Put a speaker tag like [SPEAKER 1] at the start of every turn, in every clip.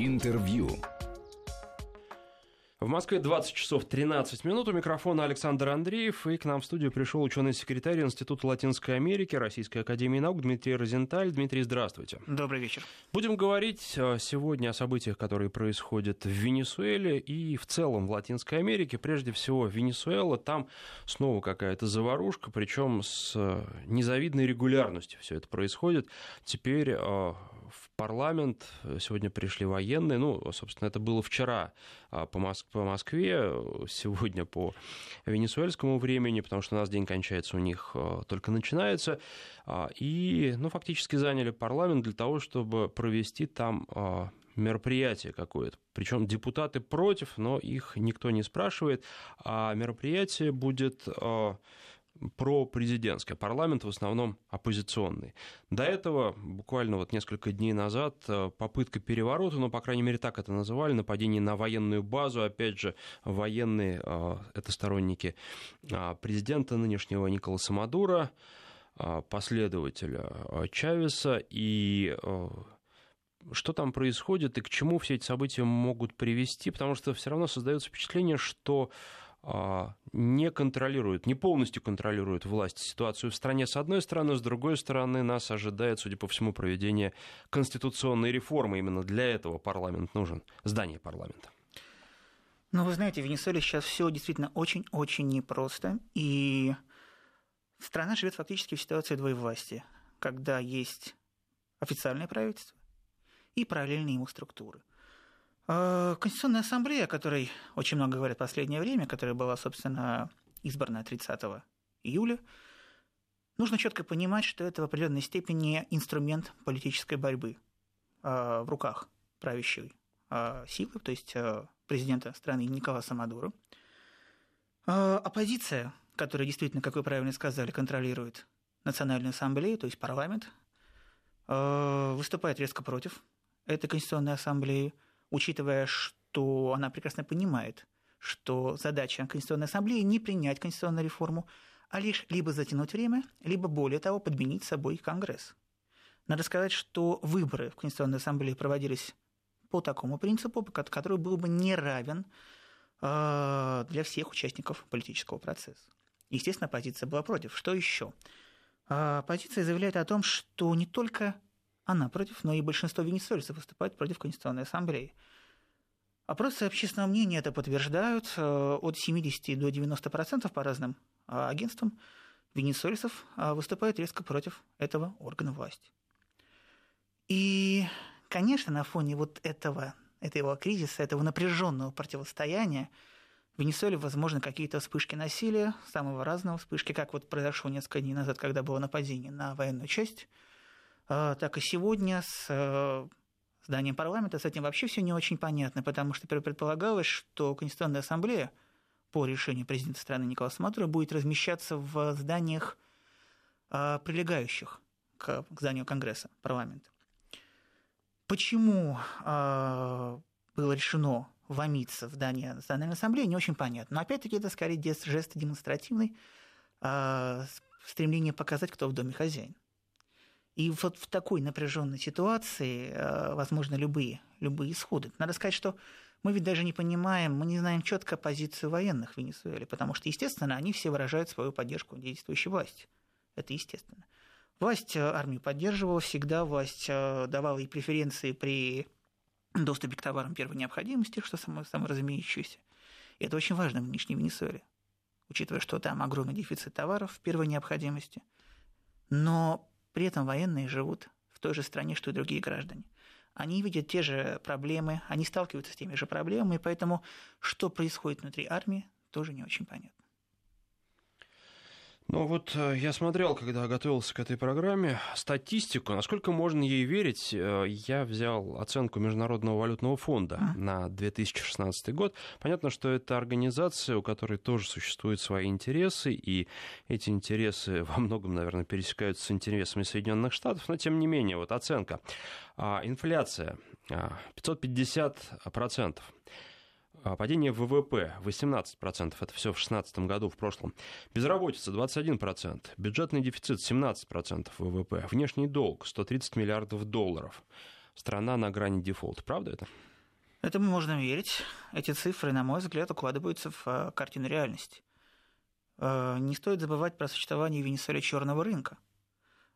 [SPEAKER 1] Интервью.
[SPEAKER 2] В Москве 20 часов 13 минут. У микрофона Александр Андреев. И к нам в студию пришел ученый-секретарь Института Латинской Америки Российской Академии Наук Дмитрий Розенталь. Дмитрий, здравствуйте.
[SPEAKER 3] Добрый вечер.
[SPEAKER 2] Будем говорить э, сегодня о событиях, которые происходят в Венесуэле и в целом в Латинской Америке. Прежде всего, Венесуэла. Там снова какая-то заварушка, причем с э, незавидной регулярностью все это происходит. Теперь э, в парламент сегодня пришли военные, ну, собственно, это было вчера а, по, Моск... по Москве, сегодня по венесуэльскому времени, потому что у нас день кончается, у них а, только начинается, а, и, ну, фактически заняли парламент для того, чтобы провести там мероприятие какое-то. Причем депутаты против, но их никто не спрашивает. А мероприятие будет про президентское, парламент в основном оппозиционный. До этого, буквально вот несколько дней назад, э, попытка переворота, ну, по крайней мере, так это называли, нападение на военную базу, опять же, военные, э, это сторонники э, президента нынешнего Николаса Мадура, последователя Чавеса, и что там происходит и к чему все эти события могут привести, потому что все равно создается впечатление, что не контролирует, не полностью контролирует власть ситуацию в стране с одной стороны, с другой стороны нас ожидает, судя по всему, проведение конституционной реформы. Именно для этого парламент нужен, здание парламента.
[SPEAKER 3] Ну, вы знаете, в Венесуэле сейчас все действительно очень-очень непросто, и страна живет фактически в ситуации двоевластия, когда есть официальное правительство и параллельные ему структуры. Э, Конституционная ассамблея, о которой очень много говорят в последнее время, которая была, собственно, избрана 30 июля, нужно четко понимать, что это в определенной степени инструмент политической борьбы э, в руках правящей э, силы, то есть президента страны Николаса Мадуро. Оппозиция, которая действительно, как вы правильно сказали, контролирует Национальную ассамблею, то есть парламент, выступает резко против этой Конституционной ассамблеи – учитывая, что она прекрасно понимает, что задача Конституционной Ассамблеи не принять конституционную реформу, а лишь либо затянуть время, либо, более того, подменить собой Конгресс. Надо сказать, что выборы в Конституционной Ассамблее проводились по такому принципу, который был бы не равен э, для всех участников политического процесса. Естественно, оппозиция была против. Что еще? Э, оппозиция заявляет о том, что не только она против, но и большинство венесуэльцев выступает против Конституционной Ассамблеи. Опросы общественного мнения это подтверждают. Э, от 70 до 90% по разным э, агентствам венесуэльцев э, выступают резко против этого органа власти. И, конечно, на фоне вот этого, этого кризиса, этого напряженного противостояния, в Венесуэле возможны какие-то вспышки насилия, самого разного вспышки, как вот произошло несколько дней назад, когда было нападение на военную часть так и сегодня с э, зданием парламента с этим вообще все не очень понятно, потому что предполагалось, что Конституционная ассамблея по решению президента страны Николаса Мадуро будет размещаться в зданиях, а, прилегающих к зданию Конгресса, парламента. Почему было решено вломиться в здание Национальной ассамблеи, не очень понятно. Но опять-таки это скорее жест демонстративный, стремление показать, кто в доме хозяин. И вот в такой напряженной ситуации э, возможны любые, любые исходы. Надо сказать, что мы ведь даже не понимаем, мы не знаем четко позицию военных в Венесуэле, потому что, естественно, они все выражают свою поддержку действующей власти. Это естественно. Власть э, армию поддерживала всегда, власть э, давала ей преференции при доступе к товарам первой необходимости, что само, саморазумеющееся. И это очень важно в нынешней Венесуэле, учитывая, что там огромный дефицит товаров первой необходимости. Но при этом военные живут в той же стране, что и другие граждане. Они видят те же проблемы, они сталкиваются с теми же проблемами, поэтому что происходит внутри армии, тоже не очень понятно.
[SPEAKER 2] Ну вот э, я смотрел, когда готовился к этой программе, статистику, насколько можно ей верить, э, я взял оценку Международного валютного фонда а. на 2016 год. Понятно, что это организация, у которой тоже существуют свои интересы, и эти интересы во многом, наверное, пересекаются с интересами Соединенных Штатов, но тем не менее, вот оценка. А, инфляция 550%. А, падение ВВП 18%, это все в 2016 году, в прошлом. Безработица 21%, бюджетный дефицит 17% ВВП, внешний долг 130 миллиардов долларов. страна на грани дефолта. Правда это?
[SPEAKER 3] Этому можно верить. Эти цифры, на мой взгляд, укладываются в э, картину реальности. Э, не стоит забывать про существование в Венесуэле черного рынка,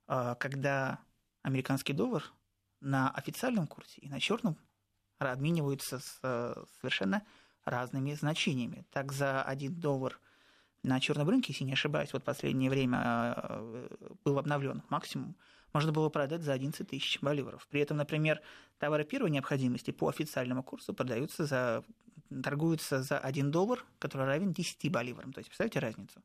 [SPEAKER 3] когда американский доллар на официальном курсе и на черном обмениваются с совершенно разными значениями. Так за один доллар на черном рынке, если не ошибаюсь, вот последнее время был обновлен максимум можно было продать за 11 тысяч боливаров. При этом, например, товары первой необходимости по официальному курсу продаются за, торгуются за 1 доллар, который равен 10 боливарам. То есть, представьте разницу.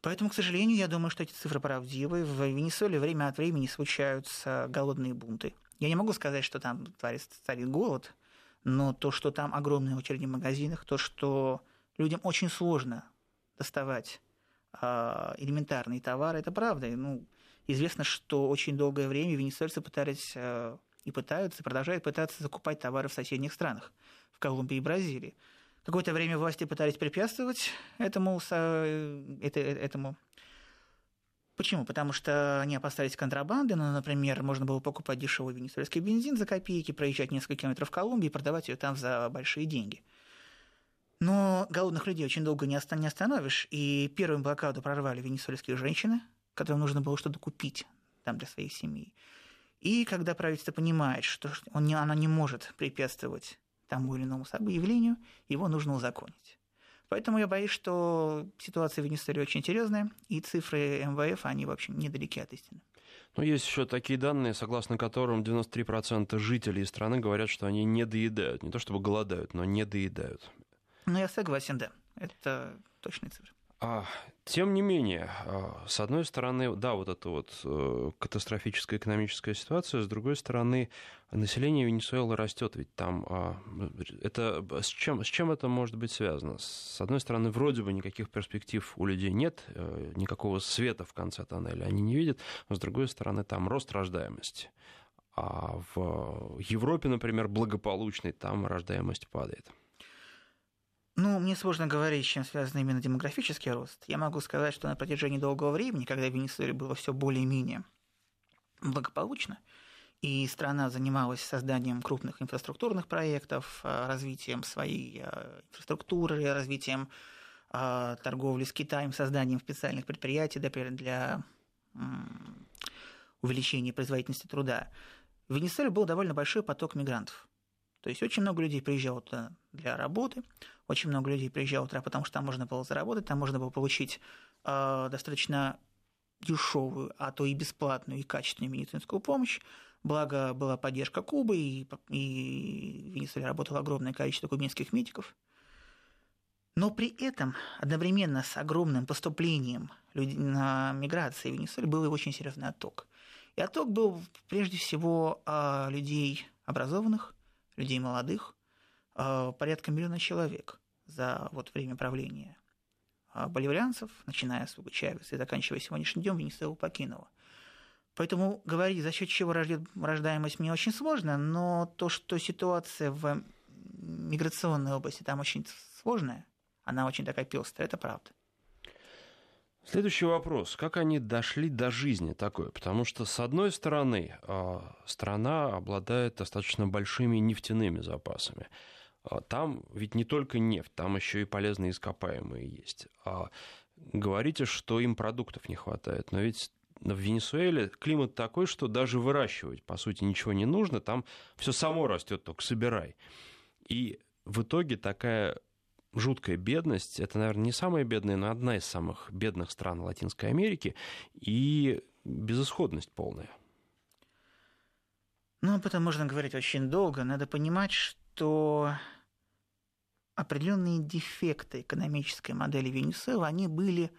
[SPEAKER 3] Поэтому, к сожалению, я думаю, что эти цифры правдивы. В Венесуэле время от времени случаются голодные бунты. Я не могу сказать, что там царит голод, но то, что там огромные очереди в магазинах, то, что людям очень сложно доставать э, элементарные товары, это правда. Ну, Известно, что очень долгое время венесуэльцы пытались э, и пытаются, продолжают пытаться закупать товары в соседних странах, в Колумбии и Бразилии. Какое-то время власти пытались препятствовать этому, э, этому Почему? Потому что они опасались контрабанды. Ну, например, можно было покупать дешевый венесуэльский бензин за копейки, проезжать несколько километров в Колумбию и продавать ее там за большие деньги. Но голодных людей очень долго не остановишь. И первую блокаду прорвали венесуэльские женщины – которым нужно было что-то купить там, для своей семьи. И когда правительство понимает, что он не, оно не может препятствовать тому или иному явлению, его нужно узаконить. Поэтому я боюсь, что ситуация в Венесуэле очень серьезная, и цифры МВФ, они, в общем, недалеки от истины.
[SPEAKER 2] Но есть еще такие данные, согласно которым 93% жителей страны говорят, что они не доедают. Не то чтобы голодают, но не доедают.
[SPEAKER 3] Ну, я согласен, да. Это точные цифры.
[SPEAKER 2] А, тем не менее, а, с одной стороны, да, вот эта вот э, катастрофическая экономическая ситуация, с другой стороны, население Венесуэлы растет, ведь там а, это с чем, с чем это может быть связано? С одной стороны, вроде бы никаких перспектив у людей нет, э, никакого света в конце тоннеля они не видят, но с другой стороны, там рост рождаемости. А в Европе, например, благополучной, там рождаемость падает.
[SPEAKER 3] Ну, мне сложно говорить, с чем связан именно демографический рост. Я могу сказать, что на протяжении долгого времени, когда в Венесуэле было все более-менее благополучно, и страна занималась созданием крупных инфраструктурных проектов, э, развитием своей э, инфраструктуры, развитием э, торговли с Китаем, созданием специальных предприятий для увеличения производительности труда. В Венесуэле был довольно большой поток мигрантов. То есть очень много людей приезжало туда для работы, очень много людей приезжало туда, потому что там можно было заработать, там можно было получить э, достаточно дешевую, а то и бесплатную и качественную медицинскую помощь. Благо была поддержка Кубы, и, и в Венесуэле работало огромное количество кубинских медиков. Но при этом одновременно с огромным поступлением людей на миграции в Венесуэле был и очень серьезный отток. И отток был прежде всего а, людей образованных, людей молодых, порядка миллиона человек за вот время правления а, боливарианцев, начиная с Уго Чавеса и заканчивая сегодняшним днем, Венесуэлу покинула. Поэтому говорить, за счет чего рождаемость, мне очень сложно, но то, что ситуация в миграционной области там очень сложная, она очень такая пестрая, это правда.
[SPEAKER 2] Следующий вопрос. Как они дошли до жизни такой? Потому что, с одной стороны, а, страна обладает достаточно большими нефтяными запасами. А, там ведь не только нефть, там еще и полезные ископаемые есть. А говорите, что им продуктов не хватает, но ведь в Венесуэле климат такой, что даже выращивать, по сути, ничего не нужно, там все само растет, только собирай. И в итоге такая жуткая бедность. Это, наверное, не самая бедная, но одна из самых бедных стран Латинской Америки. И безысходность полная.
[SPEAKER 3] Ну, об этом можно говорить очень долго. Надо понимать, что определенные дефекты экономической модели Венесуэлы, они были,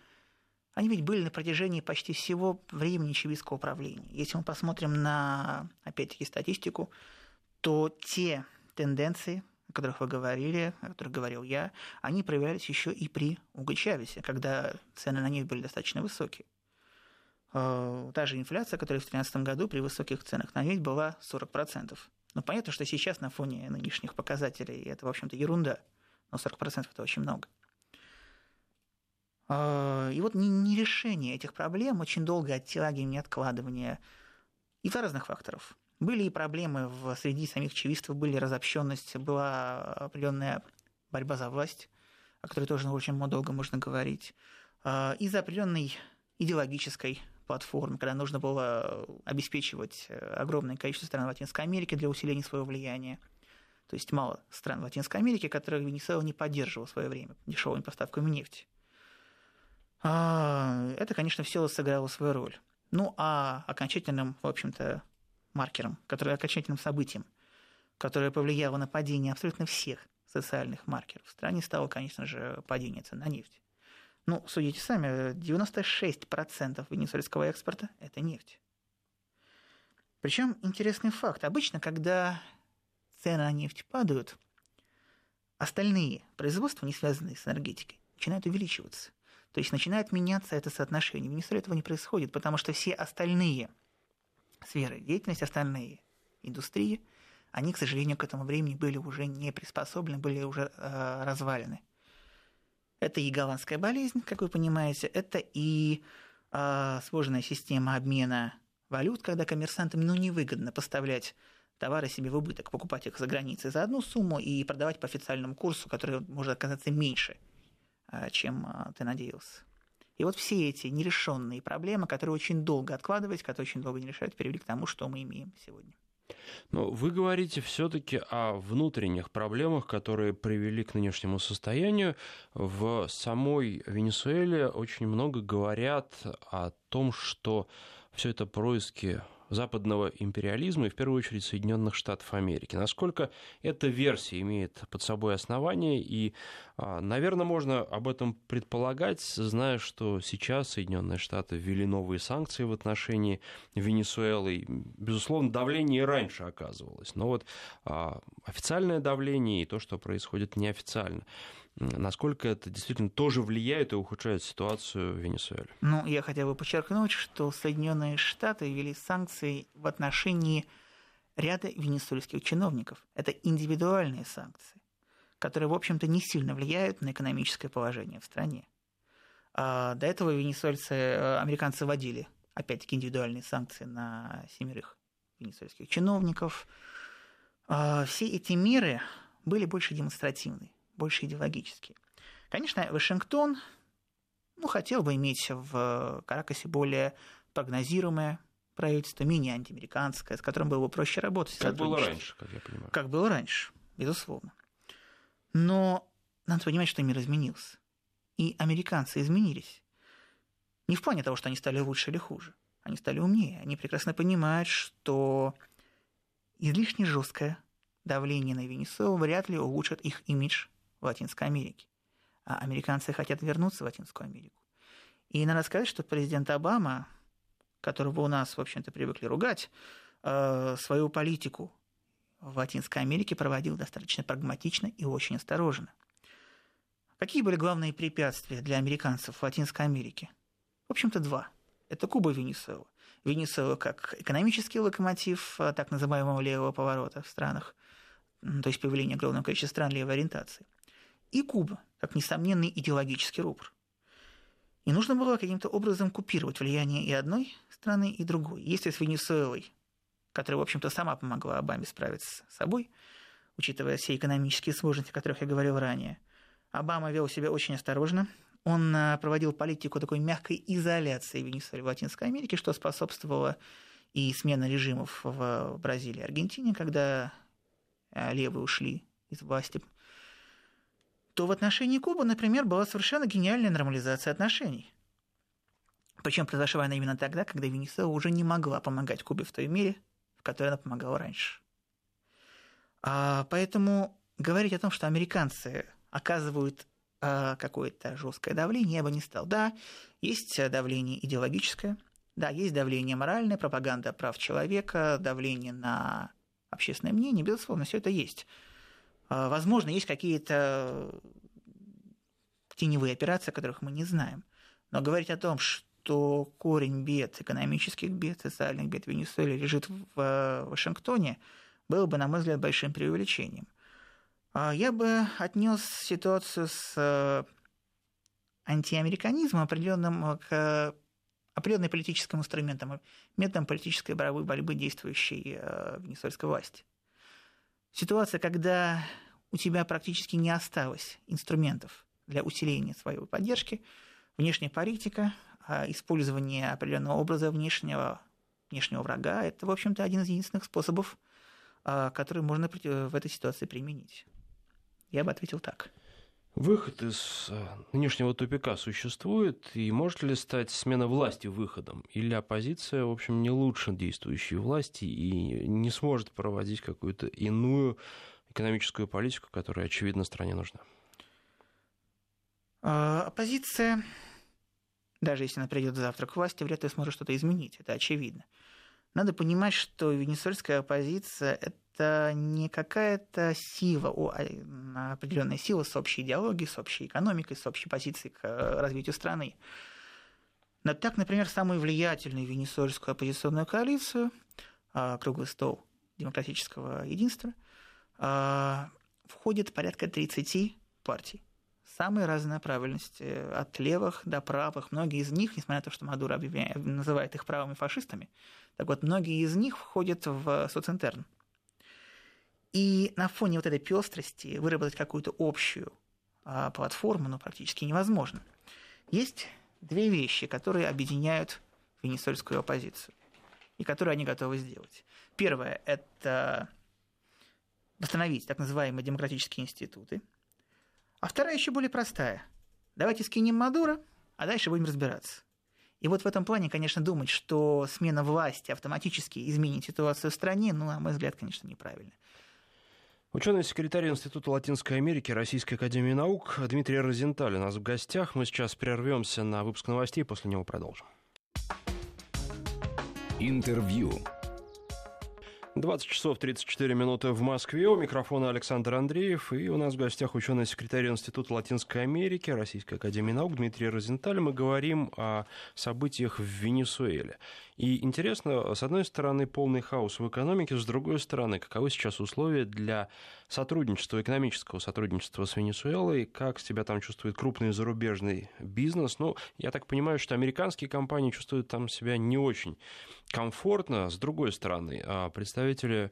[SPEAKER 3] они ведь были на протяжении почти всего времени чивистского управления. Если мы посмотрим на, опять-таки, статистику, то те тенденции, о которых вы говорили, о которых говорил я, они проявлялись еще и при Уго Чавесе, когда цены на нефть были достаточно высокие. Э, та же инфляция, которая в 2013 году при высоких ценах на нефть была 40%. Ну, понятно, что сейчас на фоне нынешних показателей это, в общем-то, ерунда, но 40% это очень много. Э, и вот нерешение этих проблем, очень долгое оттягивание, откладывание из-за разных факторов – Были и проблемы в, среди самих чивистов, были разобщенность, была определенная борьба за власть, о которой тоже очень долго можно говорить, а, из-за определенной идеологической платформы, когда нужно было обеспечивать э, огромное количество стран Латинской Америки для усиления своего влияния. То есть мало стран Латинской Америки, которые Венесуэла не поддерживал в свое время дешевыми поставками нефти. А, это, конечно, все сыграло свою роль. Ну, а окончательным, в общем-то, маркером, который окончательным событием, которое повлияло на падение абсолютно всех социальных маркеров в стране, стало, конечно же, падение цен на нефть. Ну, судите сами, 96% венесуэльского экспорта – это нефть. Причем интересный факт. Обычно, когда цены на нефть падают, остальные производства, не связанные с энергетикой, начинают увеличиваться. То есть начинает меняться это соотношение. В Венесуэле этого не происходит, потому что все остальные сферы деятельности, остальные индустрии, они, к сожалению, к этому времени были уже не приспособлены, были уже э, развалены. Это и голландская болезнь, как вы понимаете, это и э, сложная система обмена валют, когда коммерсантам ну, невыгодно поставлять товары себе в убыток, покупать их за границей за одну сумму и продавать по официальному курсу, который может оказаться меньше, э, чем э, ты надеялся. И вот все эти нерешенные проблемы, которые очень долго откладывались, которые очень долго не решают, привели к тому, что мы имеем сегодня.
[SPEAKER 2] Но вы говорите все-таки о внутренних проблемах, которые привели к нынешнему состоянию. В самой Венесуэле очень много говорят о том, что все это происки западного империализма и, в первую очередь, Соединенных Штатов Америки. Насколько эта версия имеет под собой основание, и, а, наверное, можно об этом предполагать, зная, что сейчас Соединенные Штаты ввели новые санкции в отношении Венесуэлы. Безусловно, давление и раньше оказывалось, но вот а, официальное давление и то, что происходит неофициально – насколько это действительно тоже влияет и ухудшает ситуацию в Венесуэле?
[SPEAKER 3] Ну, я хотел бы подчеркнуть, что Соединенные Штаты ввели санкции в отношении ряда венесуэльских чиновников. Это индивидуальные санкции, которые, в общем-то, не сильно влияют на экономическое положение в стране. А до этого венесуэльцы, э, американцы вводили, опять-таки, индивидуальные санкции на семерых венесуэльских чиновников. А все эти меры были больше демонстративные больше идеологические. Конечно, Вашингтон ну, хотел бы иметь в Каракасе более прогнозируемое правительство, менее антиамериканское, с которым было бы проще работать.
[SPEAKER 2] Как было раньше, как я понимаю.
[SPEAKER 3] Как было раньше, безусловно. Но надо понимать, что мир изменился. И американцы изменились. Не в плане того, что они стали лучше или хуже. Они стали умнее. Они прекрасно понимают, что излишне жесткое давление на Венесуэлу вряд ли улучшит их имидж в Латинской Америке. А американцы хотят вернуться в Латинскую Америку. И надо сказать, что президент Обама, которого у нас, в общем-то, привыкли ругать, э, свою политику в Латинской Америке проводил достаточно прагматично и очень осторожно. Какие были главные препятствия для американцев в Латинской Америке? В общем-то, два. Это Куба и Венесуэла. Венесуэла как экономический локомотив э, так называемого левого поворота в странах, то есть появление огромного количества стран левой ориентации – и Куба, как несомненный идеологический рупор. И нужно было каким-то образом купировать влияние и одной страны, и другой. Если с Венесуэлой, которая, в общем-то, сама помогла Обаме справиться с собой, учитывая все экономические сложности, о которых я говорил ранее, Обама вел себя очень осторожно. Он а, проводил политику такой мягкой изоляции Венесуэлы в Латинской Америке, что способствовало и смена режимов в Бразилии и Аргентине, когда а, левые ушли из власти то в отношении Кубы, например, была совершенно гениальная нормализация отношений. Причем произошла она именно тогда, когда Венесуэла уже не могла помогать Кубе в той мере, в которой она помогала раньше. А, поэтому говорить о том, что американцы оказывают а, какое-то жесткое давление, я бы не стал. Да, есть давление идеологическое, да, есть давление моральное, пропаганда прав человека, давление на общественное мнение, безусловно, все это есть. А, возможно, есть какие-то теневые операции, о которых мы не знаем. Но говорить о том, что корень бед, экономических бед, социальных бед в Венесуэле лежит в э, Вашингтоне, было бы, на мой взгляд, большим преувеличением. Я бы отнес ситуацию с э, антиамериканизмом определенным к определенным политическим инструментом, методом политической борьбы, действующей э, венесуэльской власти. Ситуация, когда у тебя практически не осталось инструментов для усиления своей поддержки, внешняя политика, а использование определенного образа внешнего, внешнего врага, это, в общем-то, один из единственных способов, а, который можно в этой ситуации применить. Я бы ответил так.
[SPEAKER 2] Выход из э, нынешнего тупика существует, и может ли стать смена власти выходом? Или оппозиция, в общем, не лучше действующей власти и не сможет проводить какую-то иную экономическую политику, которая, очевидно, стране нужна?
[SPEAKER 3] А, оппозиция, даже если она придет завтра к власти, вряд ли сможет что-то изменить, это очевидно. Надо понимать, что венесуэльская оппозиция – это не какая-то сила, а определенная сила с общей идеологией, с общей экономикой, с общей позицией к э, развитию страны. Но так, например, самую влиятельную венесуэльскую оппозиционную коалицию, а, круглый стол демократического единства, а, входит порядка 30 партий самые разные направленности, от левых до правых. Многие из них, несмотря на то, что Мадуро называет их правыми фашистами, так вот, многие из них входят в социнтерн. И на фоне вот этой пестрости выработать какую-то общую а, платформу ну, практически невозможно. Есть две вещи, которые объединяют венесуэльскую оппозицию и которые они готовы сделать. Первое – это восстановить так называемые демократические институты – а вторая еще более простая. Давайте скинем Мадуро, а дальше будем разбираться. И вот в этом плане, конечно, думать, что смена власти автоматически изменит ситуацию в стране, ну, на мой взгляд, конечно, неправильно.
[SPEAKER 2] Ученый-секретарь Института Латинской Америки Российской Академии Наук Дмитрий Розенталь у нас в гостях. Мы сейчас прервемся на выпуск новостей, после него продолжим.
[SPEAKER 1] Интервью.
[SPEAKER 2] 20 часов 34 минуты в Москве. У микрофона Александр Андреев. И у нас в гостях ученый-секретарь Института Латинской Америки Российской Академии Наук Дмитрий Розенталь. Мы говорим о событиях в Венесуэле. И интересно, с одной стороны, полный хаос в экономике, с другой стороны, каковы сейчас условия для сотрудничества, экономического сотрудничества с Венесуэлой, как себя там чувствует крупный зарубежный бизнес. Ну, я так понимаю, что американские компании чувствуют там себя не очень комфортно. С другой стороны, а представители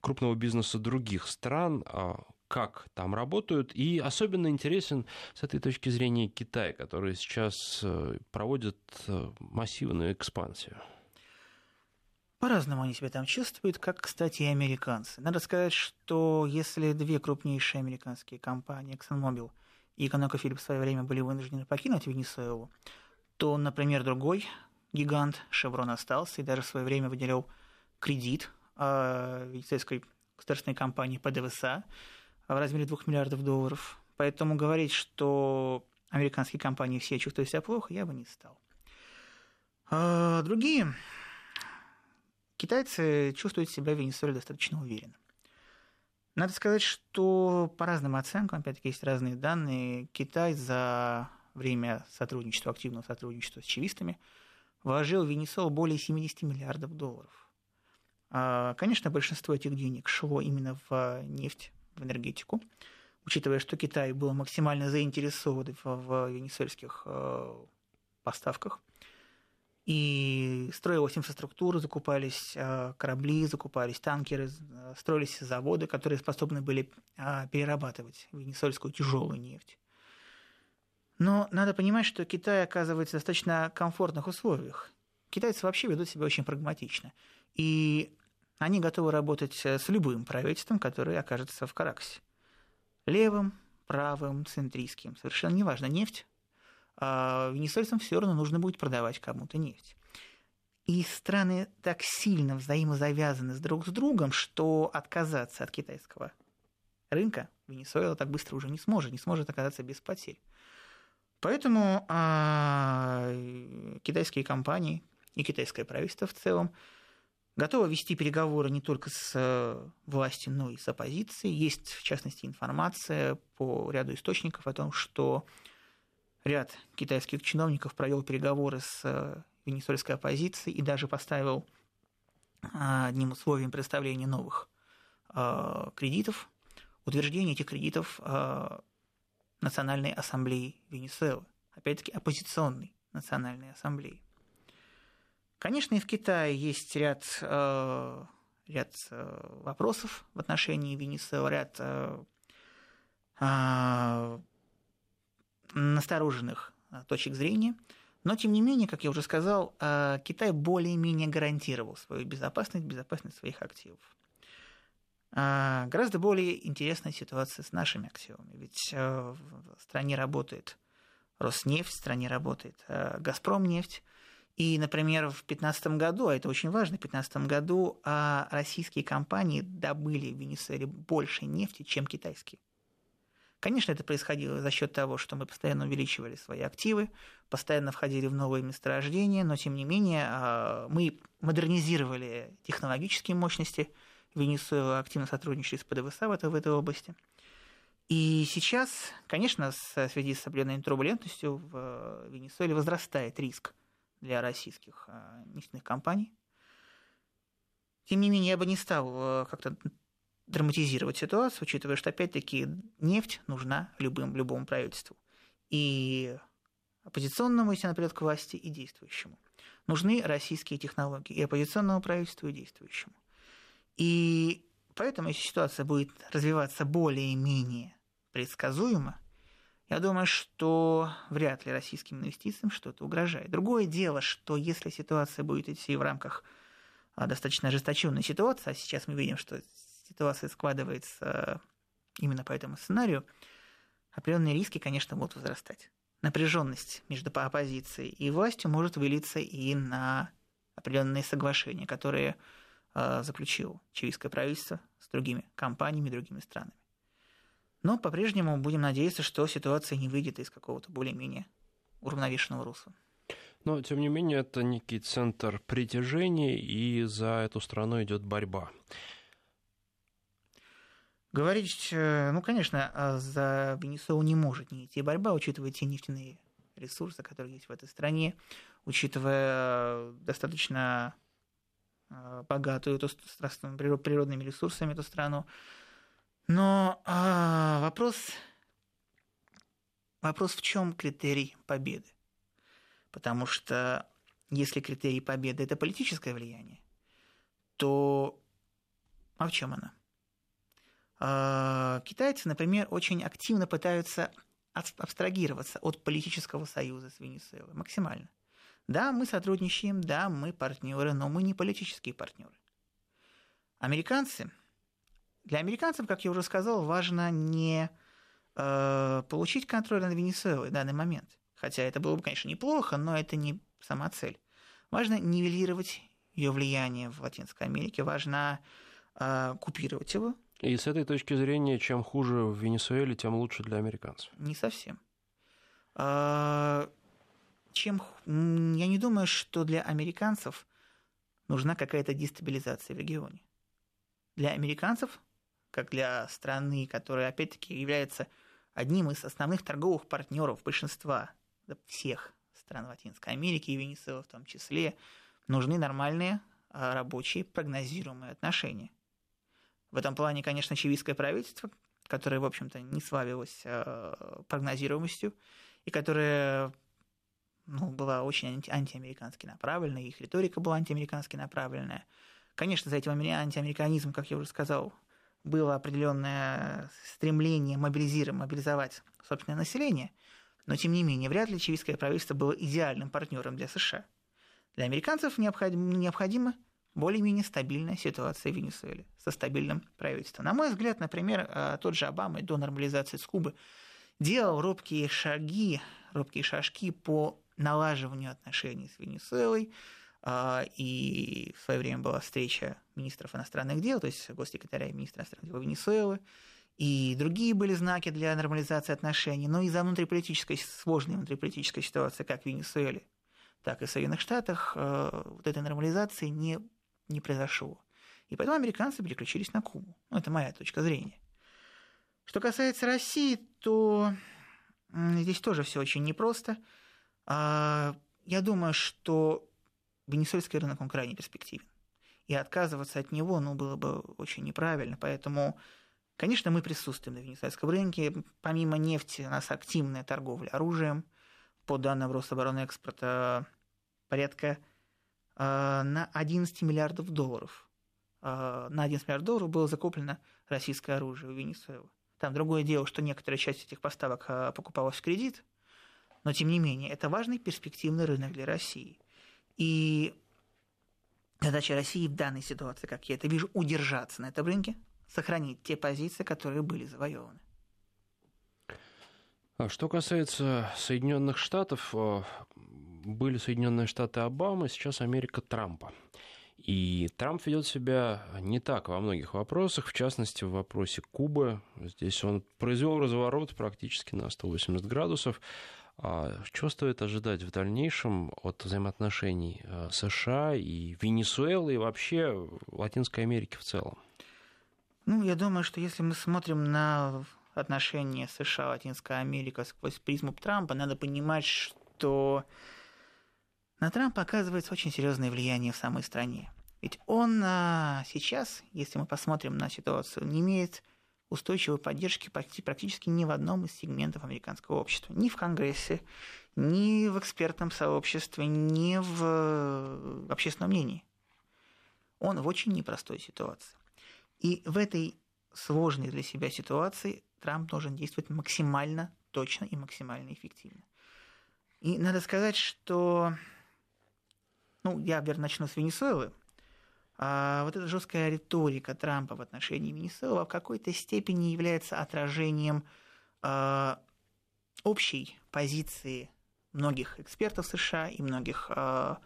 [SPEAKER 2] крупного бизнеса других стран а, как там работают. И особенно интересен с этой точки зрения Китай, который сейчас э, проводит э, массивную экспансию.
[SPEAKER 3] По-разному они себя там чувствуют, как, кстати, и американцы. Надо сказать, что если две крупнейшие американские компании, ExxonMobil и ConocoPhillips в свое время были вынуждены покинуть Венесуэлу, то, например, другой гигант Chevron остался и даже в свое время выделял кредит венесуэльской государственной компании ПДВСА в размере 2 миллиардов долларов. Поэтому говорить, что американские компании все чувствуют себя плохо, я бы не стал. А другие Китайцы чувствуют себя в Венесуэле достаточно уверенно. Надо сказать, что по разным оценкам, опять-таки есть разные данные, Китай за время сотрудничества, активного сотрудничества с чивистами вложил в Венесуэлу более 70 миллиардов долларов. А, конечно, большинство этих денег шло именно в нефть, в энергетику, учитывая, что Китай был максимально заинтересован в венесуэльских э, поставках – и строилась инфраструктура, закупались корабли, закупались танкеры, строились заводы, которые способны были а, перерабатывать венесуэльскую тяжелую нефть. Но надо понимать, что Китай оказывается в достаточно комфортных условиях. Китайцы вообще ведут себя очень прагматично. И они готовы работать с любым правительством, которое окажется в Караксе. Левым, правым, центристским. Совершенно неважно. Нефть а венесуэльцам все равно нужно будет продавать кому-то нефть. И страны так сильно взаимозавязаны с друг с другом, что отказаться от китайского рынка Венесуэла так быстро уже не сможет, не сможет оказаться без потерь. Поэтому а, китайские компании и китайское правительство в целом готовы вести переговоры не только с э, властью, но и с оппозицией. Есть, в частности, информация по ряду источников о том, что ряд китайских чиновников провел переговоры с э, венесуэльской оппозицией и даже поставил а, одним условием предоставления новых а, кредитов, утверждение этих кредитов а, Национальной ассамблеи Венесуэлы, опять-таки оппозиционной Национальной ассамблеи. Конечно, и в Китае есть ряд, э, ряд э, вопросов в отношении Венесуэлы, ряд э, э, настороженных точек зрения. Но, тем не менее, как я уже сказал, э, Китай более-менее гарантировал свою безопасность, безопасность своих активов. А, гораздо более интересная ситуация с нашими активами. Ведь э, в стране работает Роснефть, в стране работает э, Газпромнефть. И, например, в 2015 году, а это очень важно, в 2015 году а, российские компании добыли в Венесуэле больше нефти, чем китайские. Конечно, это происходило за счет того, что мы постоянно увеличивали свои активы, постоянно входили в новые месторождения, но тем не менее а, мы модернизировали технологические мощности – Венесуэла активно сотрудничает с ПДВСА в в этой области. И сейчас, конечно, в связи с определенной турбулентностью в э, Венесуэле возрастает риск для российских э, нефтяных компаний. Тем не менее, я бы не стал э, как-то драматизировать ситуацию, учитывая, что, опять-таки, нефть нужна любым, любому правительству. И оппозиционному, если наперед к власти, и действующему. Нужны российские технологии и оппозиционному правительству, и действующему. И поэтому, если ситуация будет развиваться более-менее предсказуемо, я думаю, что вряд ли российским инвестициям что-то угрожает. Другое дело, что если ситуация будет идти в рамках а, достаточно ожесточенной ситуации, а сейчас мы видим, что ситуация складывается именно по этому сценарию, определенные риски, конечно, будут возрастать. Напряженность между оппозицией и властью может вылиться и на определенные соглашения, которые заключил чилийское правительство с другими компаниями, другими странами. Но по-прежнему будем надеяться, что ситуация не выйдет из какого-то более-менее уравновешенного русла.
[SPEAKER 2] Но, тем не менее, это некий центр притяжения, и за эту страну идет борьба.
[SPEAKER 3] Говорить, э, ну, конечно, а за Венесуэлу не может не идти борьба, учитывая те нефтяные ресурсы, которые есть в этой стране, учитывая достаточно Э, богатую эту, природными ресурсами эту страну. Но а, вопрос, вопрос в чем критерий победы? Потому что если критерий победы это политическое влияние, то а в чем она? А, китайцы, например, очень активно пытаются абстрагироваться от политического союза с Венесуэлой максимально. Да, мы сотрудничаем, да, мы партнеры, но мы не политические партнеры. Американцы, для американцев, как я уже сказал, важно не э, получить контроль над Венесуэлой в данный момент. Хотя это было бы, конечно, неплохо, но это не сама цель. Важно нивелировать ее влияние в Латинской Америке, важно э, купировать его.
[SPEAKER 2] И с этой точки зрения, чем хуже в Венесуэле, тем лучше для американцев.
[SPEAKER 3] Не совсем. Э, чем... Я не думаю, что для американцев нужна какая-то дестабилизация в регионе. Для американцев, как для страны, которая, опять-таки, является одним из основных торговых партнеров большинства всех стран Латинской Америки и Венесуэлы в том числе, нужны нормальные а, рабочие прогнозируемые отношения. В этом плане, конечно, чивийское правительство, которое, в общем-то, не славилось а, прогнозируемостью, и которое ну, была очень анти- антиамерикански направленная, их риторика была антиамерикански направленная. Конечно, за этим антиамериканизмом, как я уже сказал, было определенное стремление мобилизировать, мобилизовать собственное население, но тем не менее, вряд ли чилийское правительство было идеальным партнером для США. Для американцев необходимо, необходима более-менее стабильная ситуация в Венесуэле со стабильным правительством. На мой взгляд, например, э, тот же Обама до нормализации с Кубы делал робкие шаги, робкие шажки по налаживанию отношений с Венесуэлой. А, и в свое время была встреча министров иностранных дел, то есть госсекретаря и министра иностранных дел Венесуэлы, и другие были знаки для нормализации отношений, но из-за внутриполитической, сложной внутриполитической ситуации как в Венесуэле, так и в Соединенных Штатах, а, вот этой нормализации не, не произошло. И поэтому американцы переключились на Кубу. Ну, это моя точка зрения. Что касается России, то здесь тоже все очень непросто. А, я думаю, что венесуэльский рынок, он крайне перспективен. И отказываться от него, ну, было бы очень неправильно. Поэтому, конечно, мы присутствуем на венесуэльском рынке. Помимо нефти у нас активная торговля оружием. По данным Рособоронэкспорта, порядка на 11 миллиардов долларов. На 11 миллиардов долларов было закуплено российское оружие у Венесуэлы. Там другое дело, что некоторая часть этих поставок покупалась в кредит, но тем не менее это важный перспективный рынок для России. И задача России в данной ситуации, как я это вижу, удержаться на этом рынке, сохранить те позиции, которые были завоеваны.
[SPEAKER 2] А что касается Соединенных Штатов, э, были Соединенные Штаты Обамы, сейчас Америка Трампа. И Трамп ведет себя не так во многих вопросах, в частности, в вопросе Кубы. Здесь он произвел разворот практически на 180 градусов. А что стоит ожидать в дальнейшем от взаимоотношений э, США и Венесуэлы и вообще Латинской Америки в целом?
[SPEAKER 3] Ну, я думаю, что если мы смотрим на отношения США, Латинская Америка сквозь призму Трампа, надо понимать, что на Трампа оказывается очень серьезное влияние в самой стране. Ведь он а, сейчас, если мы посмотрим на ситуацию, не имеет устойчивой поддержки практически ни в одном из сегментов американского общества. Ни в Конгрессе, ни в экспертном сообществе, ни в общественном мнении. Он в очень непростой ситуации. И в этой сложной для себя ситуации Трамп должен действовать максимально точно и максимально эффективно. И надо сказать, что, ну, я, наверное, начну с Венесуэлы. А вот эта жесткая риторика Трампа в отношении Венесуэлы в какой-то степени является отражением э, общей позиции многих экспертов США и многих э,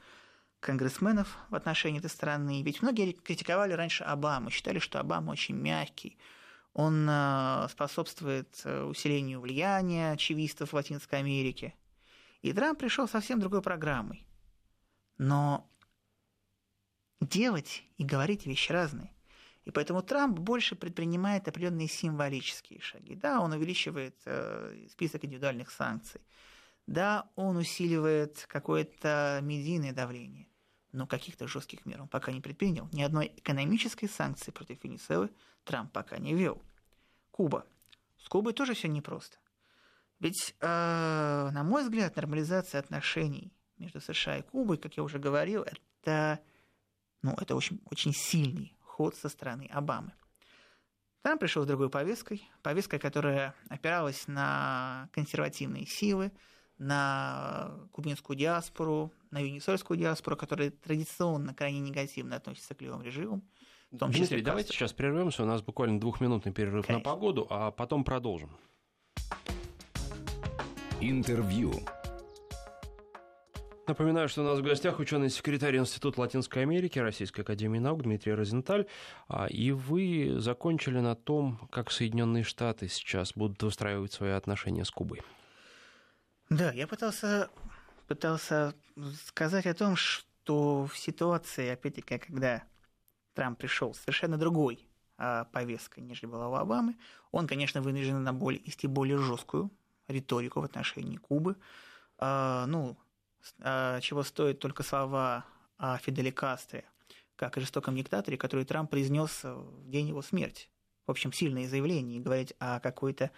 [SPEAKER 3] конгрессменов в отношении этой страны. Ведь многие критиковали раньше Обаму, считали, что Обама очень мягкий, он способствует э, усилению влияния чивистов в Латинской Америке. И Трамп пришел совсем другой программой. Но делать и говорить вещи разные. И поэтому Трамп больше предпринимает определенные символические шаги. Да, он увеличивает э, список индивидуальных санкций. Да, он усиливает какое-то медийное давление. Но каких-то жестких мер он пока не предпринял. Ни одной экономической санкции против Венесуэлы Трамп пока не вел. Куба. С Кубой тоже все непросто. Ведь, э, на мой взгляд, нормализация отношений между США и Кубой, как я уже говорил, это, ну, это очень, очень сильный ход со стороны Обамы. Там пришел с другой повесткой, повесткой, которая опиралась на консервативные силы, на кубинскую диаспору, на венесуэльскую диаспору, которая традиционно крайне негативно относится к левым режимам.
[SPEAKER 2] В том числе Дмитрий, давайте сейчас прервемся. У нас буквально двухминутный перерыв Конечно. на погоду, а потом продолжим.
[SPEAKER 1] Интервью.
[SPEAKER 2] Напоминаю, что у нас в гостях ученый-секретарь Института Латинской Америки Российской Академии Наук Дмитрий Розенталь. А, и вы закончили на том, как Соединенные Штаты сейчас будут выстраивать свои отношения с Кубой.
[SPEAKER 3] Да, я пытался, пытался сказать о том, что в ситуации, опять-таки, когда Трамп пришел совершенно другой а, повесткой, нежели была у Обамы, он, конечно, вынужден на более, вести более жесткую риторику в отношении Кубы. А, ну, чего стоят только слова о Фиделе Кастре, как о жестоком диктаторе, который Трамп произнес в день его смерти. В общем, сильные заявления, и говорить о какой-то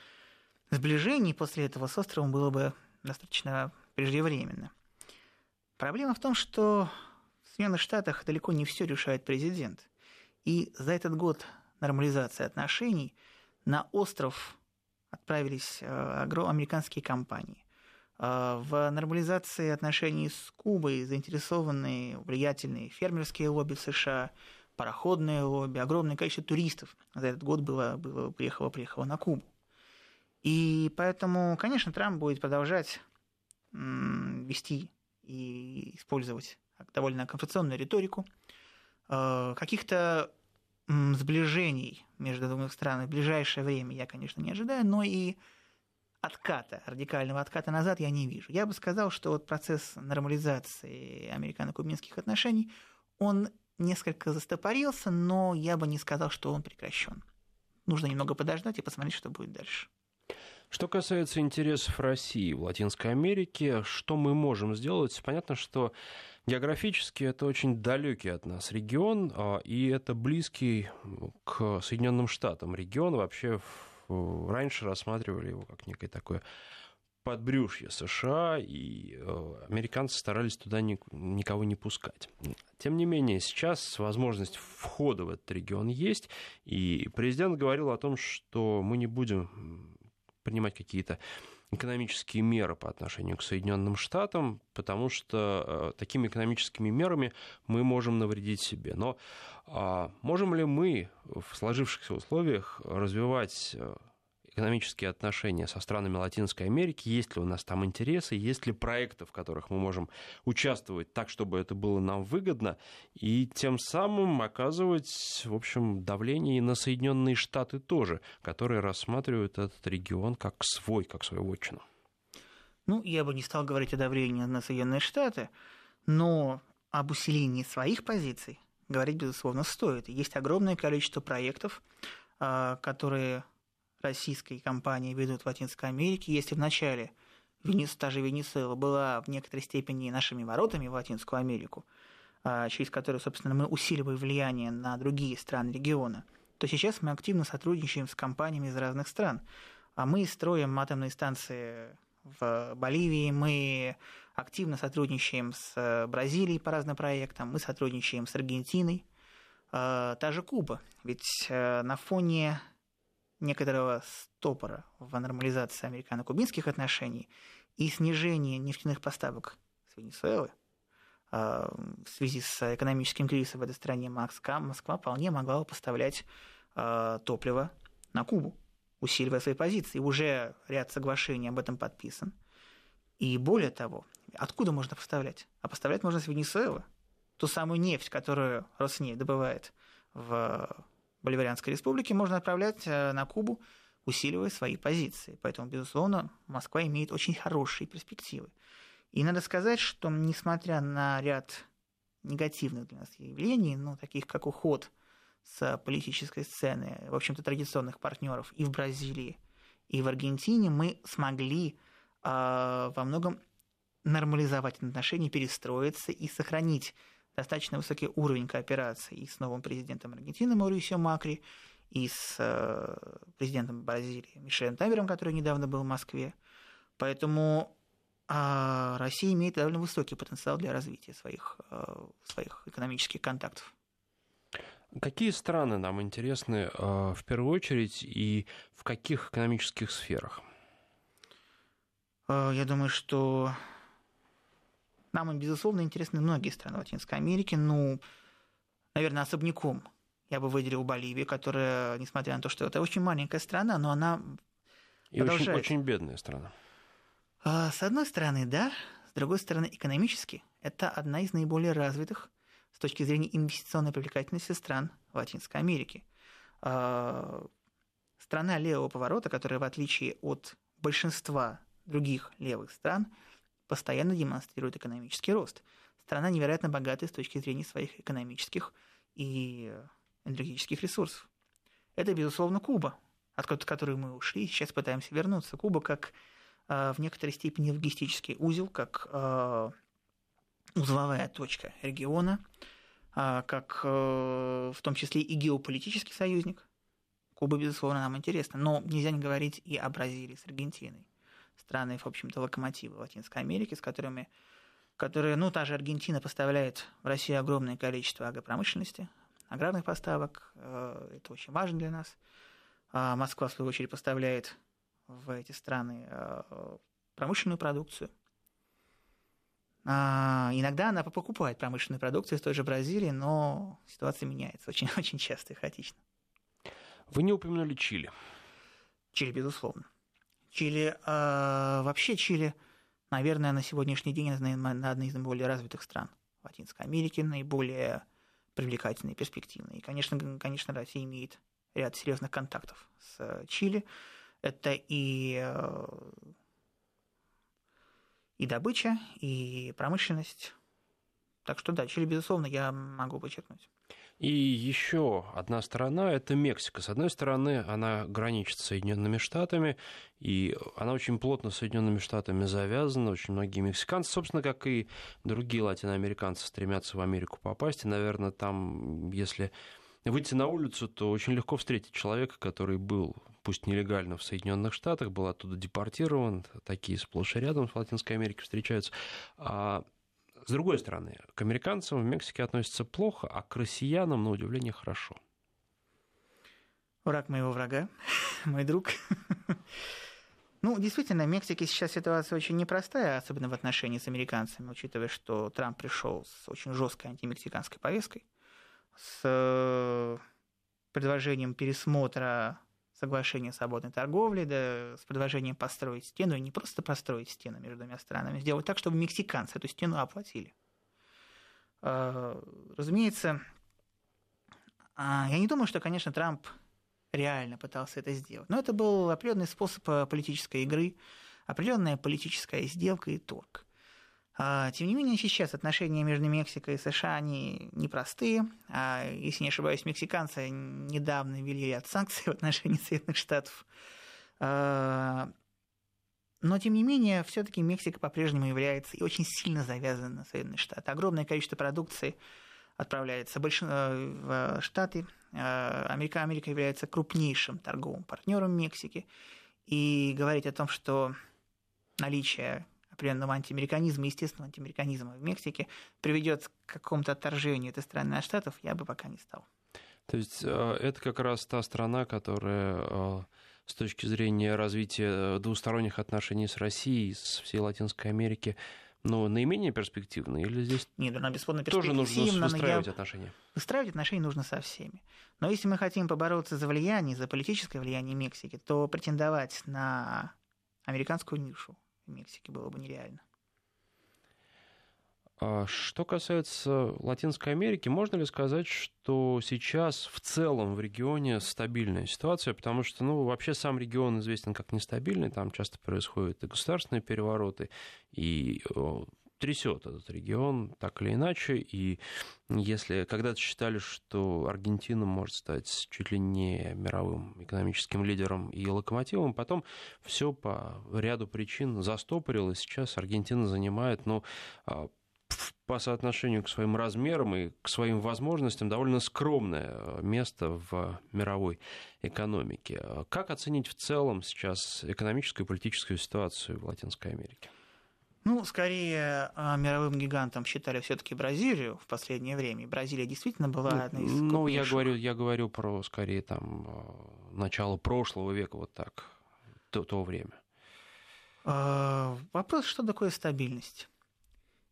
[SPEAKER 3] сближении после этого с островом было бы достаточно преждевременно. Проблема в том, что в Соединенных Штатах далеко не все решает президент. И за этот год нормализации отношений на остров отправились э, американские компании. Э, в нормализации отношений с Кубой заинтересованы влиятельные фермерские лобби США, пароходные лобби, огромное количество туристов за этот год было, было приехало, приехало на Кубу. И поэтому, конечно, Трамп будет продолжать вести и использовать довольно конфронтационную риторику. Э, каких-то сближений между двумя странами в ближайшее время я, конечно, не ожидаю, но и отката, радикального отката назад я не вижу. Я бы сказал, что вот процесс нормализации американо-кубинских отношений, он несколько застопорился, но я бы не сказал, что он прекращен. Нужно немного подождать и посмотреть, что будет дальше.
[SPEAKER 2] Что касается интересов России в Латинской Америке, что мы можем сделать? Понятно, что географически это очень далекий от нас регион, а, и это близкий к Соединенным Штатам регион. Вообще раньше рассматривали его как некое такое подбрюшье США, и американцы старались туда никого не пускать. Тем не менее, сейчас возможность входа в этот регион есть, и президент говорил о том, что мы не будем принимать какие-то экономические меры по отношению к Соединенным Штатам, потому что э, такими экономическими мерами мы можем навредить себе. Но э, можем ли мы в сложившихся условиях развивать э, экономические отношения со странами Латинской Америки, есть ли у нас там интересы, есть ли проекты, в которых мы можем участвовать так, чтобы это было нам выгодно, и тем самым оказывать, в общем, давление и на Соединенные Штаты тоже, которые рассматривают этот регион как свой, как свою вотчину.
[SPEAKER 3] Ну, я бы не стал говорить о давлении на Соединенные Штаты, но об усилении своих позиций говорить, безусловно, стоит. Есть огромное количество проектов, а, которые российской компании ведут в Латинской Америке, если в начале Венес, та же Венесуэла была в некоторой степени нашими воротами в Латинскую Америку, а, через которые, собственно, мы усиливаем влияние на другие страны региона, то сейчас мы активно сотрудничаем с компаниями из разных стран. А мы строим атомные станции в Боливии, мы активно сотрудничаем с Бразилией по разным проектам, мы сотрудничаем с Аргентиной, а, та же Куба. Ведь э, на фоне некоторого стопора в нормализации американо-кубинских отношений и снижения нефтяных поставок с Венесуэлы а, в связи с экономическим кризисом в этой стране Москва, Москва вполне могла поставлять а, топливо на Кубу, усиливая свои позиции. Уже ряд соглашений об этом подписан. И более того, откуда можно поставлять? А поставлять можно с Венесуэлы. Ту самую нефть, которую Роснефть добывает в Боливарианской республики можно отправлять э, на Кубу, усиливая свои позиции. Поэтому, безусловно, Москва имеет очень хорошие перспективы. И надо сказать, что несмотря на ряд негативных для нас явлений, ну, таких как уход с политической сцены, в общем-то, традиционных партнеров и в Бразилии, и в Аргентине, мы смогли э, во многом нормализовать отношения, перестроиться и сохранить достаточно высокий уровень кооперации и с новым президентом Аргентины Маурисио Макри, и с э, президентом Бразилии Мишелем Тавером, который недавно был в Москве. Поэтому а, Россия имеет довольно высокий потенциал для развития своих, э, своих экономических контактов.
[SPEAKER 2] Какие страны нам интересны э, в первую очередь и в каких экономических сферах?
[SPEAKER 3] Я думаю, что нам, безусловно, интересны многие страны Латинской Америки. Ну, наверное, особняком я бы выделил Боливию, которая, несмотря на то, что это очень маленькая страна, но она
[SPEAKER 2] и продолжает... очень, очень бедная страна.
[SPEAKER 3] А, с одной стороны, да. С другой стороны, экономически это одна из наиболее развитых с точки зрения инвестиционной привлекательности стран Латинской Америки. А, страна левого поворота, которая, в отличие от большинства других левых стран, постоянно демонстрирует экономический рост. Страна невероятно богатая с точки зрения своих экономических и энергетических ресурсов. Это, безусловно, Куба, от которой мы ушли, сейчас пытаемся вернуться. Куба как э, в некоторой степени логистический узел, как э, узловая точка региона, э, как в том числе и геополитический союзник. Куба, безусловно, нам интересна. Но нельзя не говорить и о Бразилии с Аргентиной страны, в общем-то, локомотивы Латинской Америки, с которыми, которые, ну, та же Аргентина поставляет в Россию огромное количество агропромышленности, аграрных поставок, э, это очень важно для нас. А Москва, в свою очередь, поставляет в эти страны э, промышленную продукцию. А иногда она покупает промышленную продукцию из той же Бразилии, но ситуация меняется очень, очень часто и хаотично.
[SPEAKER 2] Вы не упомянули Чили.
[SPEAKER 3] Чили, безусловно. Чили, э, вообще Чили, наверное, на сегодняшний день одна из наиболее развитых стран Латинской Америки, наиболее привлекательной и перспективной. И, конечно, конечно, Россия имеет ряд серьезных контактов с Чили. Это и, э, и добыча, и промышленность. Так что да, Чили, безусловно, я могу подчеркнуть.
[SPEAKER 2] И еще одна сторона – это Мексика. С одной стороны, она граничит с Соединенными Штатами, и она очень плотно с Соединенными Штатами завязана. Очень многие мексиканцы, собственно, как и другие латиноамериканцы, стремятся в Америку попасть. И, наверное, там, если выйти на улицу, то очень легко встретить человека, который был пусть нелегально в Соединенных Штатах, был оттуда депортирован. Такие сплошь и рядом в Латинской Америке встречаются. А с другой стороны, к американцам в Мексике относятся плохо, а к россиянам, на удивление, хорошо.
[SPEAKER 3] Враг моего врага, мой друг. Ну, действительно, в Мексике сейчас ситуация очень непростая, особенно в отношении с американцами, учитывая, что Трамп пришел с очень жесткой антимексиканской повесткой, с э, предложением пересмотра соглашения о свободной торговли, да, с предложением построить стену, и не просто построить стену между двумя странами, сделать так, чтобы мексиканцы эту стену оплатили. Э, разумеется, а, я не думаю, что, конечно, Трамп реально пытался это сделать. Но это был определенный способ э, политической игры, определенная политическая сделка и торг. А, тем не менее, сейчас отношения между Мексикой и США они непростые. А, если не ошибаюсь, мексиканцы недавно ввели ряд санкций в отношении Соединенных Штатов. А, но, тем не менее, все-таки Мексика по-прежнему является и очень сильно завязана на Соединенные Штаты. Огромное количество продукции отправляется в э, Штаты. Америка, Америка является крупнейшим торговым партнером Мексики. И говорить о том, что наличие определенного антиамериканизма, естественного антиамериканизма в Мексике приведет к какому-то отторжению этой страны от Штатов, я бы пока не стал.
[SPEAKER 2] То есть э, это как раз та страна, которая с точки зрения развития двусторонних отношений с Россией, с всей Латинской Америки, но наименее перспективно или здесь
[SPEAKER 3] Нет, она бесспорно
[SPEAKER 2] тоже нужно выстраивать я... отношения?
[SPEAKER 3] Выстраивать отношения нужно со всеми. Но если мы хотим побороться за влияние, за политическое влияние Мексики, то претендовать на американскую нишу Мексике было бы нереально.
[SPEAKER 2] А что касается Латинской Америки, можно ли сказать, что сейчас в целом в регионе стабильная ситуация, потому что, ну, вообще сам регион известен как нестабильный, там часто происходят и государственные перевороты, и трясет этот регион так или иначе, и если когда-то считали, что Аргентина может стать чуть ли не мировым экономическим лидером и локомотивом, потом все по ряду причин застопорилось, сейчас Аргентина занимает, ну, а, по соотношению к своим размерам и к своим возможностям довольно скромное э, место в мировой экономике. Как оценить в целом сейчас экономическую и политическую ситуацию в Латинской Америке?
[SPEAKER 3] Ну, скорее, э, мировым гигантом считали все-таки Бразилию в последнее время. Бразилия действительно была одной из
[SPEAKER 2] Ну, я говорю, я говорю про, скорее, там, э, начало прошлого века, вот так, то, то время.
[SPEAKER 3] Вопрос, что такое стабильность?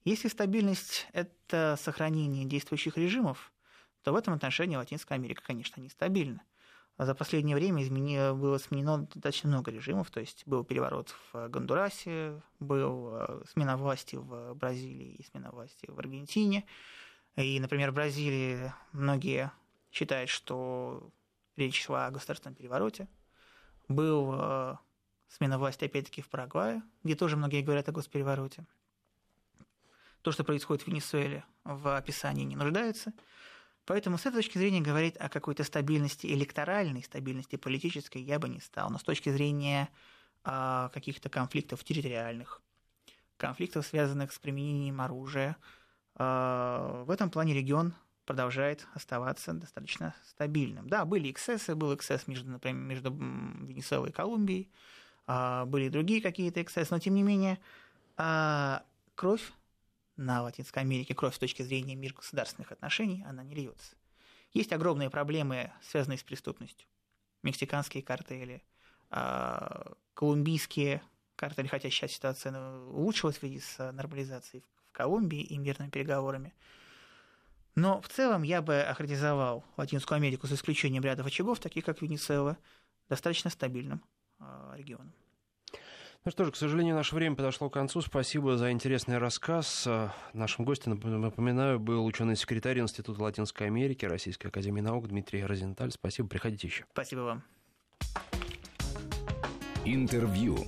[SPEAKER 3] Если стабильность – это сохранение действующих режимов, то в этом отношении Латинская Америка, конечно, нестабильна. За последнее время измени... было сменено достаточно много режимов, то есть был переворот в Гондурасе, был э, смена власти в Бразилии и смена власти в Аргентине. И, например, в Бразилии многие считают, что речь шла о государственном перевороте. Был э, смена власти, опять-таки, в Парагвае, где тоже многие говорят о госперевороте то, что происходит в Венесуэле, в описании не нуждается. Поэтому с этой точки зрения говорить о какой-то стабильности электоральной, стабильности политической я бы не стал. Но с точки зрения а, каких-то конфликтов территориальных, конфликтов, связанных с применением оружия, а, в этом плане регион продолжает оставаться достаточно стабильным. Да, были эксцессы, был эксцесс между, например, между Венесуэлой и Колумбией, а, были другие какие-то эксцессы, но тем не менее кровь на Латинской Америке кровь с точки зрения межгосударственных отношений, она не льется. Есть огромные проблемы, связанные с преступностью. Мексиканские картели, а, колумбийские картели, хотя сейчас ситуация ну, улучшилась в связи с нормализацией в Колумбии и мирными переговорами. Но в целом я бы охарактеризовал Латинскую Америку, с исключением ряда очагов, таких как Венесуэла, достаточно стабильным а, регионом.
[SPEAKER 2] Ну что ж, к сожалению, наше время подошло к концу. Спасибо за интересный рассказ. Нашим гостем, напоминаю, был ученый-секретарь Института Латинской Америки Российской Академии Наук Дмитрий Розенталь. Спасибо, приходите еще.
[SPEAKER 3] Спасибо вам.
[SPEAKER 1] Интервью.